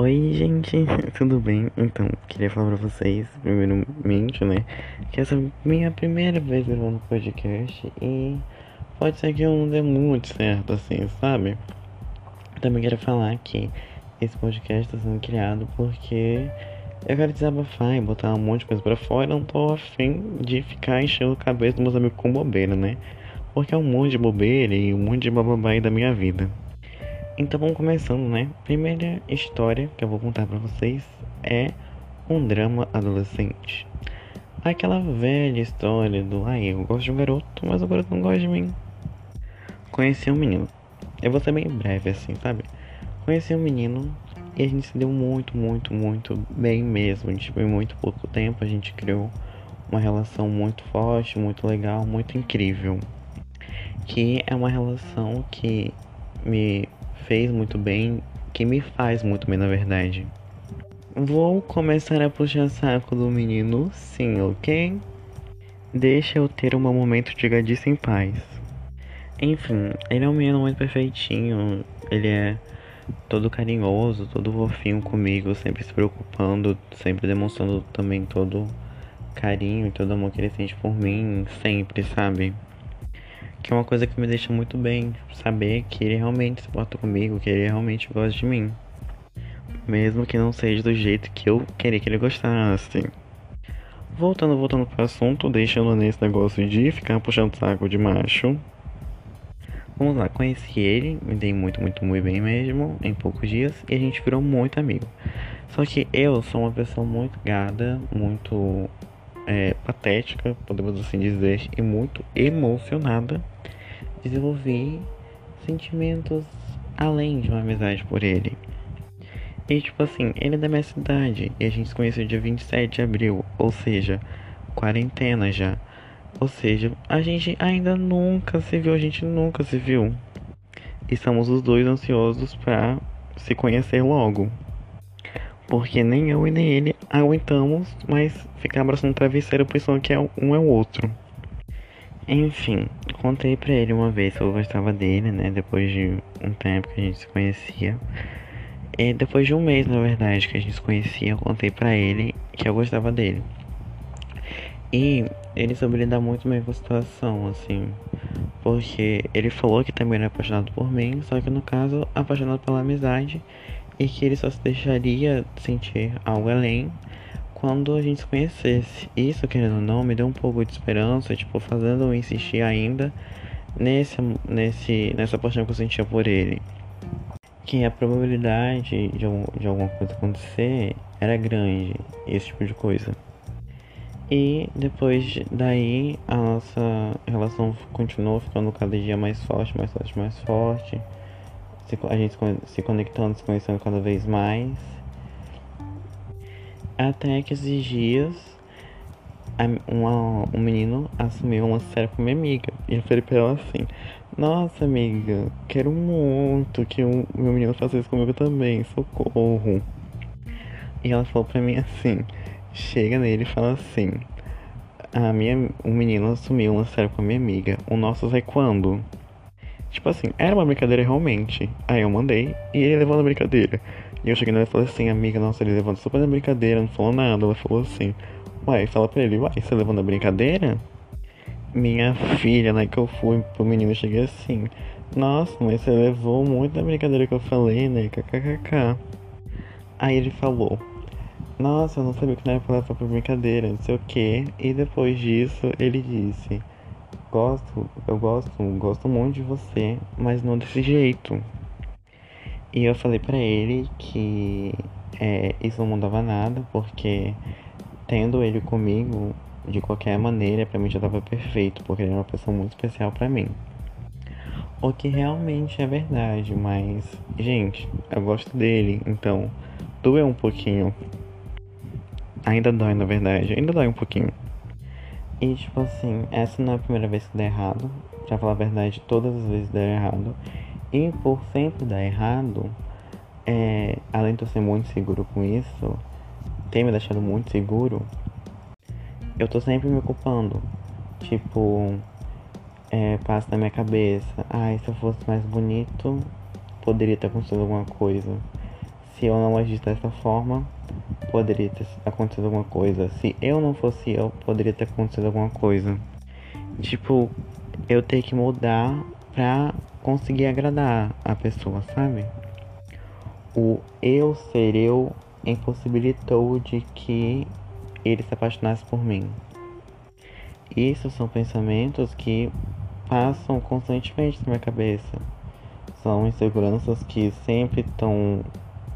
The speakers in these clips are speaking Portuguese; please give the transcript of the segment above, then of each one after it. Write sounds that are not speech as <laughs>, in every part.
Oi, gente, <laughs> tudo bem? Então, queria falar pra vocês, primeiramente, né, que essa é a minha primeira vez gravando podcast e pode ser que eu não dê muito certo, assim, sabe? Também quero falar que esse podcast está sendo criado porque eu quero desabafar e botar um monte de coisa pra fora e não tô afim de ficar enchendo a cabeça dos meus amigos com bobeira, né? Porque é um monte de bobeira e um monte de bababá aí da minha vida. Então vamos começando, né? Primeira história que eu vou contar para vocês é um drama adolescente. Aquela velha história do ai, eu gosto de um garoto, mas o garoto não gosta de mim. Conheci um menino. Eu vou ser bem breve assim, sabe? Conheci um menino e a gente se deu muito, muito, muito bem mesmo. Tipo, em muito pouco tempo a gente criou uma relação muito forte, muito legal, muito incrível. Que é uma relação que me fez muito bem, que me faz muito bem, na verdade. Vou começar a puxar saco do menino, sim, ok? Deixa eu ter um momento de gadice em paz. Enfim, ele é um menino muito perfeitinho, ele é todo carinhoso, todo fofinho comigo, sempre se preocupando, sempre demonstrando também todo carinho e todo amor que ele sente por mim, sempre, sabe? Que é uma coisa que me deixa muito bem saber que ele realmente se porta comigo, que ele realmente gosta de mim. Mesmo que não seja do jeito que eu queria que ele gostasse. Voltando, voltando pro assunto, deixando nesse negócio de ficar puxando saco de macho. Vamos lá, conheci ele, me dei muito, muito, muito bem mesmo, em poucos dias, e a gente virou muito amigo. Só que eu sou uma pessoa muito gada, muito é, patética, podemos assim dizer, e muito emocionada, desenvolvi sentimentos além de uma amizade por ele. E tipo assim, ele é da minha cidade e a gente se conheceu dia 27 de abril, ou seja, quarentena já. Ou seja, a gente ainda nunca se viu, a gente nunca se viu. E estamos os dois ansiosos para se conhecer logo. Porque nem eu e nem ele aguentamos mais ficar abraçando o travesseiro pensando que é um é o outro. Enfim, contei pra ele uma vez que eu gostava dele, né? Depois de um tempo que a gente se conhecia. E depois de um mês, na verdade, que a gente se conhecia, eu contei pra ele que eu gostava dele. E ele soube lidar muito bem com a situação, assim. Porque ele falou que também era apaixonado por mim, só que no caso, apaixonado pela amizade e que ele só se deixaria sentir algo além quando a gente se conhecesse. Isso, querendo ou não, me deu um pouco de esperança, tipo, fazendo eu insistir ainda nesse, nesse, nessa paixão que eu sentia por ele. Que a probabilidade de, de alguma coisa acontecer era grande, esse tipo de coisa. E depois daí a nossa relação continuou ficando cada dia mais forte, mais forte, mais forte a gente se conectando, se conhecendo cada vez mais. Até que esses dias uma, um menino assumiu uma série com minha amiga. E eu falei pra ela assim, nossa amiga, quero muito que o meu menino faça isso comigo também, socorro. E ela falou pra mim assim, chega nele e fala assim, a minha, o menino assumiu uma série com a minha amiga. O nosso é quando? Tipo assim, era uma brincadeira realmente. Aí eu mandei e ele levou na brincadeira. E eu cheguei nela e falei assim, amiga, nossa, ele levou super na brincadeira, não falou nada. Ela falou assim, uai, fala pra ele, uai, você levou na brincadeira? Minha filha, né, que eu fui pro menino, cheguei assim, nossa, mas você levou muito na brincadeira que eu falei, né, kkkk. Aí ele falou, nossa, eu não sabia que não era pra levar pra brincadeira, não sei o que. E depois disso, ele disse gosto, eu gosto, gosto muito de você, mas não desse jeito. E eu falei para ele que é, isso não mudava nada, porque tendo ele comigo, de qualquer maneira, para mim já tava perfeito, porque ele era uma pessoa muito especial para mim. O que realmente é verdade, mas, gente, eu gosto dele, então doeu um pouquinho. Ainda dói, na verdade, ainda dói um pouquinho. E tipo assim, essa não é a primeira vez que dá errado. Pra falar a verdade, todas as vezes dá errado. E por sempre dar errado, é, além de eu ser muito seguro com isso, tem me deixado muito seguro, eu tô sempre me ocupando. Tipo, é, passa na minha cabeça, ai, se eu fosse mais bonito, poderia ter acontecido alguma coisa. se eu não agisse dessa forma, poderia ter acontecido alguma coisa. Se eu não fosse eu, poderia ter acontecido alguma coisa. Tipo, eu ter que mudar pra conseguir agradar a pessoa, sabe? O eu ser eu impossibilitou de que ele se apaixonasse por mim. Isso são pensamentos que passam constantemente na minha cabeça. São inseguranças que sempre estão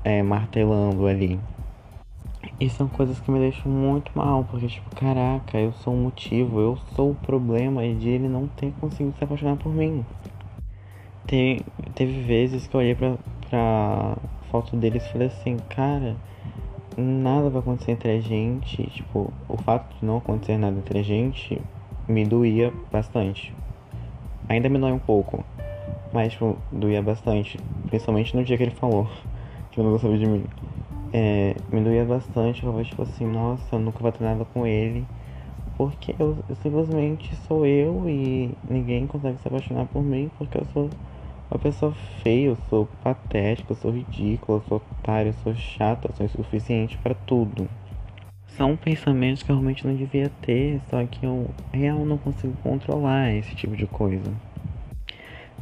é, martelando ali. E são coisas que me deixam muito mal, porque tipo, caraca, eu sou o motivo, eu sou o problema de ele não ter conseguido se apaixonar por mim. Te, teve vezes que eu olhei pra, pra foto deles e falei assim, cara, nada vai acontecer entre a gente. Tipo, o fato de não acontecer nada entre a gente me doía bastante. Ainda me dói um pouco, mas tipo, doía bastante. Principalmente no dia que ele falou <laughs> que eu não gostava de mim. É, me doía bastante, eu tipo assim, nossa, eu nunca vou ter nada com ele. Porque eu, eu simplesmente sou eu e ninguém consegue se apaixonar por mim porque eu sou uma pessoa feia, eu sou patética, eu sou ridícula, eu sou otário, eu sou chata, eu sou insuficiente para tudo. São pensamentos que eu realmente não devia ter, só que eu real não consigo controlar esse tipo de coisa.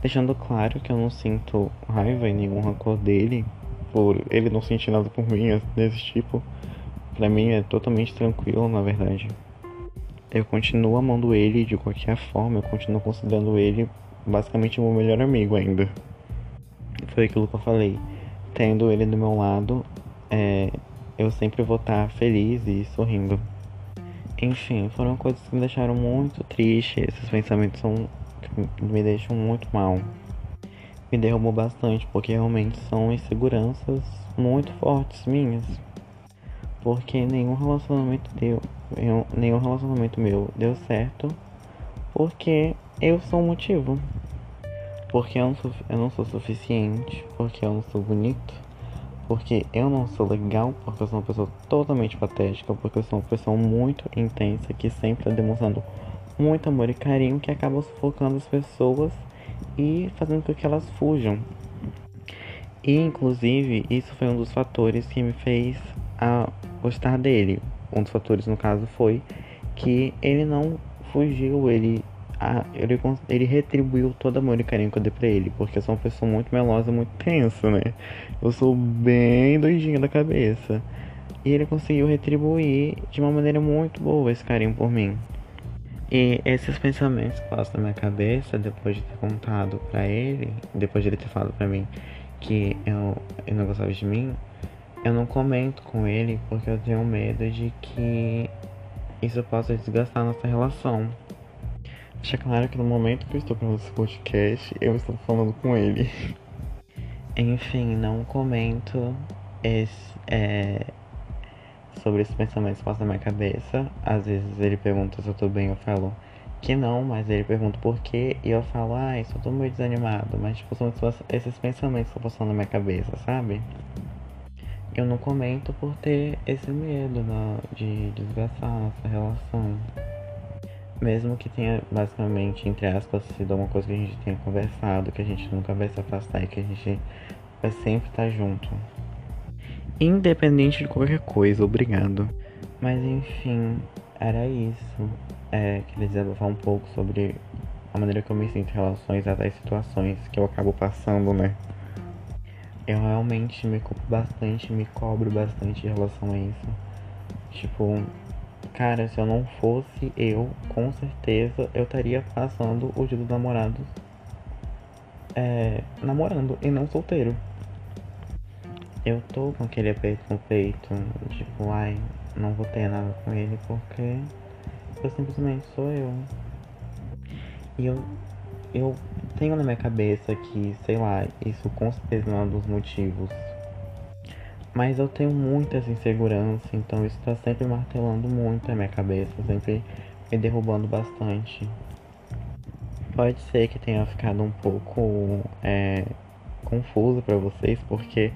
Deixando claro que eu não sinto raiva e nenhum rancor dele, por ele não sentir nada por mim desse tipo. Pra mim é totalmente tranquilo, na verdade. Eu continuo amando ele de qualquer forma, eu continuo considerando ele basicamente meu melhor amigo ainda. Foi aquilo que eu falei. Tendo ele do meu lado, é, eu sempre vou estar feliz e sorrindo. Enfim, foram coisas que me deixaram muito triste. Esses pensamentos são que me deixam muito mal. Me derrubou bastante, porque realmente são inseguranças muito fortes minhas. Porque nenhum relacionamento deu, nenhum relacionamento meu deu certo, porque eu sou o motivo. Porque eu não sou, eu não sou suficiente, porque eu não sou bonito, porque eu não sou legal, porque eu sou uma pessoa totalmente patética, porque eu sou uma pessoa muito intensa que sempre está demonstrando muito amor e carinho que acaba sufocando as pessoas e fazendo com que elas fujam. E inclusive isso foi um dos fatores que me fez a gostar dele. Um dos fatores no caso foi que ele não fugiu, ele a, ele, ele retribuiu todo amor e carinho que eu dei pra ele, porque eu sou uma pessoa muito melosa, muito tensa, né? Eu sou bem doidinha da cabeça. E ele conseguiu retribuir de uma maneira muito boa esse carinho por mim. E esses pensamentos passam na minha cabeça depois de ter contado pra ele, depois de ele ter falado pra mim que eu, eu não gostava de mim, eu não comento com ele porque eu tenho medo de que isso possa desgastar nossa relação. Deixa claro que no momento que eu estou gravando esse podcast, eu estou falando com ele. Enfim, não comento esse, é, sobre esses pensamentos que passam na minha cabeça. Às vezes ele pergunta se eu tô bem, eu falo que não, mas ele pergunta por quê e eu falo, ah, só tô meio desanimado. Mas, tipo, são esses pensamentos que estão passando na minha cabeça, sabe? Eu não comento por ter esse medo né, de desgastar nossa relação. Mesmo que tenha basicamente, entre aspas, sido uma coisa que a gente tenha conversado, que a gente nunca vai se afastar e que a gente vai sempre estar junto. Independente de qualquer coisa, obrigado. Mas enfim, era isso. É, queria desabafar um pouco sobre a maneira que eu me sinto em relação a tais situações que eu acabo passando, né? Eu realmente me culpo bastante, me cobro bastante em relação a isso. Tipo, Cara, se eu não fosse eu, com certeza eu estaria passando o dia dos namorados é, namorando e não solteiro. Eu tô com aquele aperto no peito, tipo, ai, não vou ter nada com ele porque eu simplesmente sou eu. E eu, eu tenho na minha cabeça que, sei lá, isso com certeza não é um dos motivos mas eu tenho muitas inseguranças, então isso tá sempre martelando muito na minha cabeça, sempre me derrubando bastante. Pode ser que tenha ficado um pouco é, confuso para vocês, porque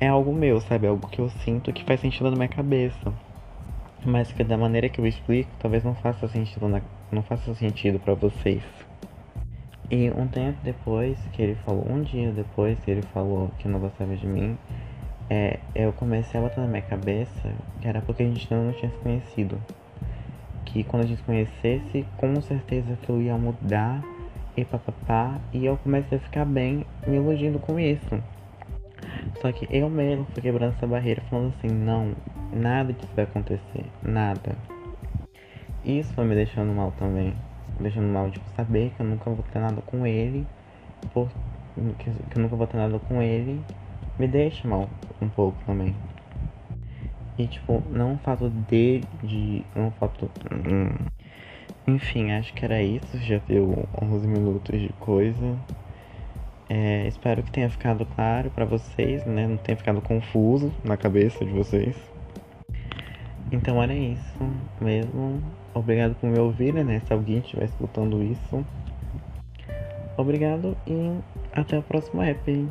é algo meu, sabe? É algo que eu sinto que faz sentido na minha cabeça. Mas que da maneira que eu explico, talvez não faça sentido, na, não faça sentido para vocês. E um tempo depois que ele falou, um dia depois que ele falou que não gostava de mim, é, eu comecei a botar na minha cabeça que era porque a gente não tinha se conhecido. Que quando a gente se conhecesse, com certeza aquilo ia mudar e papapá. E eu comecei a ficar bem me iludindo com isso. Só que eu mesmo fui quebrando essa barreira, falando assim: não, nada disso vai acontecer, nada. Isso foi me deixando mal também. Deixando mal, tipo, saber que eu nunca vou ter nada com ele. Por, que, que eu nunca vou ter nada com ele. Me deixa mal um pouco também. E tipo, não o fato de. de não o. Hum, enfim, acho que era isso. Já deu 11 minutos de coisa. É, espero que tenha ficado claro para vocês, né? Não tenha ficado confuso na cabeça de vocês. Então era isso mesmo. Obrigado por me ouvir, né? Se alguém estiver escutando isso. Obrigado e até o próximo app.